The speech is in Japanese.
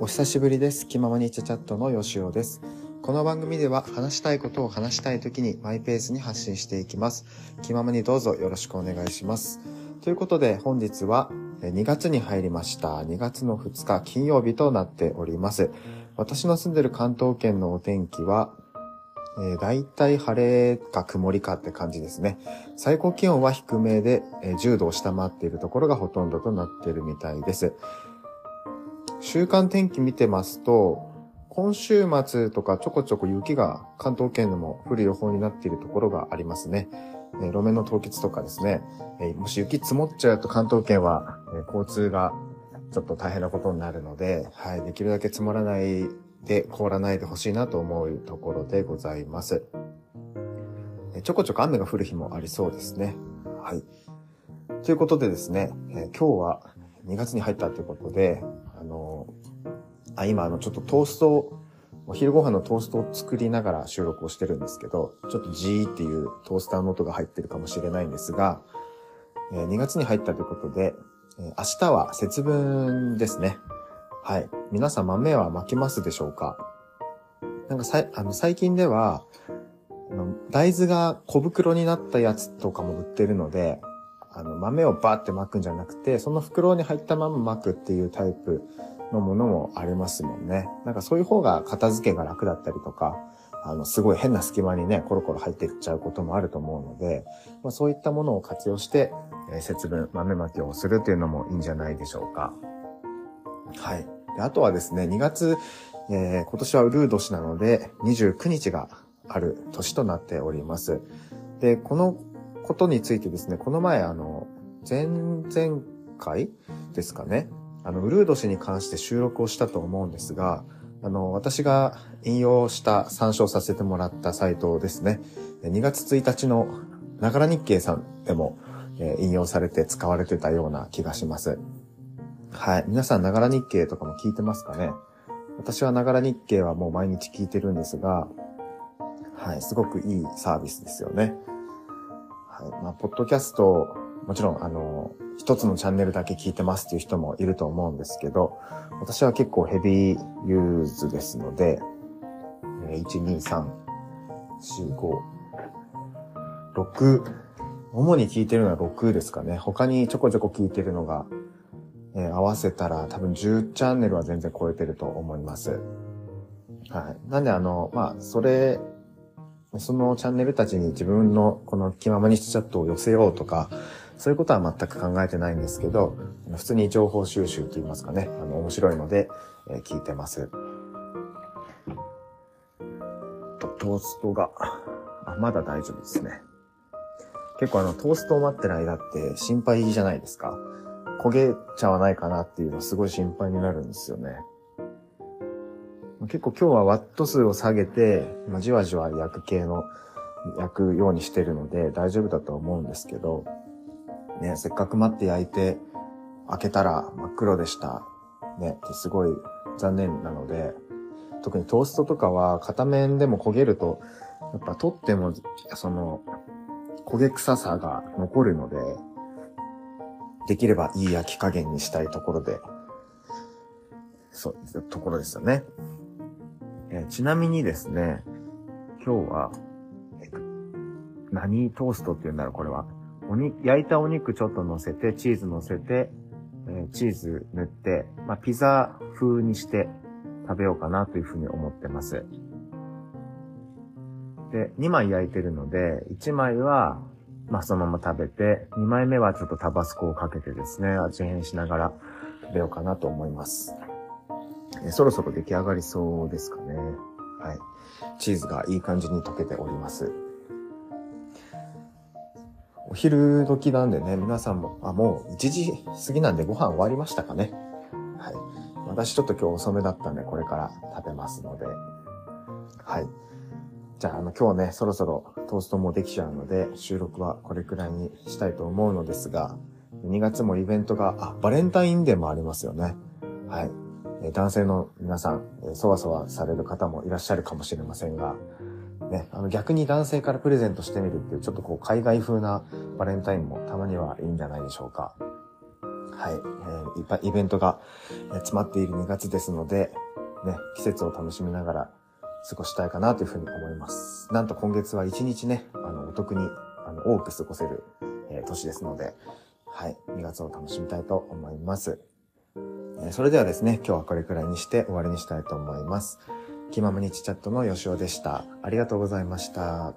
お久しぶりです。気ままにチャチャットのよしおです。この番組では話したいことを話したい時にマイペースに発信していきます。気ままにどうぞよろしくお願いします。ということで本日は2月に入りました。2月の2日金曜日となっております。私の住んでる関東圏のお天気は、えー、大体晴れか曇りかって感じですね。最高気温は低めで、えー10度を下回っているところがほとんどとなっているみたいです。週間天気見てますと、今週末とかちょこちょこ雪が関東圏でも降る予報になっているところがありますね。え路面の凍結とかですね。えもし雪積もっちゃうと関東圏は、え交通がちょっと大変なことになるので、はい、できるだけ積もらないで凍らないでほしいなと思うところでございます。えちょこちょこ雨が降る日もありそうですね。はい。ということでですね、え今日は2月に入ったということで、あのあ、今あのちょっとトーストを、お昼ご飯のトーストを作りながら収録をしてるんですけど、ちょっとジーっていうトースターの音が入ってるかもしれないんですが、え2月に入ったということで、え明日は節分ですね。はい。皆さん豆は巻きますでしょうか？なんかさあの最近では、あの大豆が小袋になったやつとかも売ってるので、あの豆をバーって巻くんじゃなくて、その袋に入ったまま巻くっていうタイプのものもありますもんね。なんかそういう方が片付けが楽だったりとか、あの、すごい変な隙間にね、コロコロ入っていっちゃうこともあると思うので、まあ、そういったものを活用して、えー節分、豆まきをするっていうのもいいんじゃないでしょうか。はい。であとはですね、2月、えー今年はウルー年なので、29日がある年となっております。で、このことについてですね、この前、あの、前々回ですかね、あの、ウルー年に関して収録をしたと思うんですが、あの、私が引用した参照させてもらったサイトですね、2月1日のながら日経さんでも、え引用されて使われてたような気がします。はい。皆さん、ながら日経とかも聞いてますかね？私はながら日経はもう毎日聞いてるんですが、はい。すごくいいサービスですよね。い。まあ、ポッドキャスト、もちろん、あの、一つのチャンネルだけ聞いてますっていう人もいると思うんですけど、私は結構ヘビーユーズですので、えー1、2、3、4、5、6、主に聞いてるのは6ですかね。他にちょこちょこ聞いてるのが、えー合わせたら多分10チャンネルは全然超えてると思います。はい。なんであの、まあ、それ、そのチャンネルたちに自分のこの気ままにしチャットを寄せようとか、そういうことは全く考えてないんですけど、普通に情報収集といいますかね、あの、面白いので、えー聞いてます。トーストが、あ、まだ大丈夫ですね。結構あの、トーストを待ってる間って心配じゃないですか。焦げちゃわないかなっていうのすごい心配になるんですよね。結構今日はワット数を下げて、まあ、じわじわ焼く系の、焼くようにしてるので大丈夫だと思うんですけど、ね、せっかく待って焼いて、開けたら真っ黒でした。ね、ってすごい残念なので、特にトーストとかは片面でも焦げると、やっぱ取っても、その、焦げ臭さが残るので、できればいい焼き加減にしたいところで、そう、ところですよね。えーちなみにですね、今日は、えっと何トーストって言うんだろう、これは。おに、焼いたお肉ちょっと乗せて、チーズ乗せて、えーチーズ塗って、まあ、ピザ風にして食べようかなというふうに思ってます。で、2枚焼いてるので、1枚は、まあ、そのまま食べて、2枚目はちょっとタバスコをかけてですね、味変しながら食べようかなと思います。えそろそろ出来上がりそうですかね。はい。チーズがいい感じに溶けております。お昼時なんでね、皆さんも、あ、もう1時過ぎなんでご飯終わりましたかね。はい。私ちょっと今日遅めだったんで、これから食べますので。はい。じゃあ、あの、今日ね、そろそろトーストもできちゃうので、収録はこれくらいにしたいと思うのですが、2月もイベントが、あ、バレンタインデーもありますよね。はい。男性の皆さん、そわそわされる方もいらっしゃるかもしれませんが、ね、あの逆に男性からプレゼントしてみるっていう、ちょっとこう海外風なバレンタインもたまにはいいんじゃないでしょうか。はい、えー、いっぱいイベントが詰まっている2月ですので、ね、季節を楽しみながら過ごしたいかなというふうに思います。なんと今月は1日ね、あの、お得に、あの、多く過ごせる、えー、年ですので、はい、2月を楽しみたいと思います。それではですね、今日はこれくらいにして終わりにしたいと思います。気まむにちチャットのよしおでした。ありがとうございました。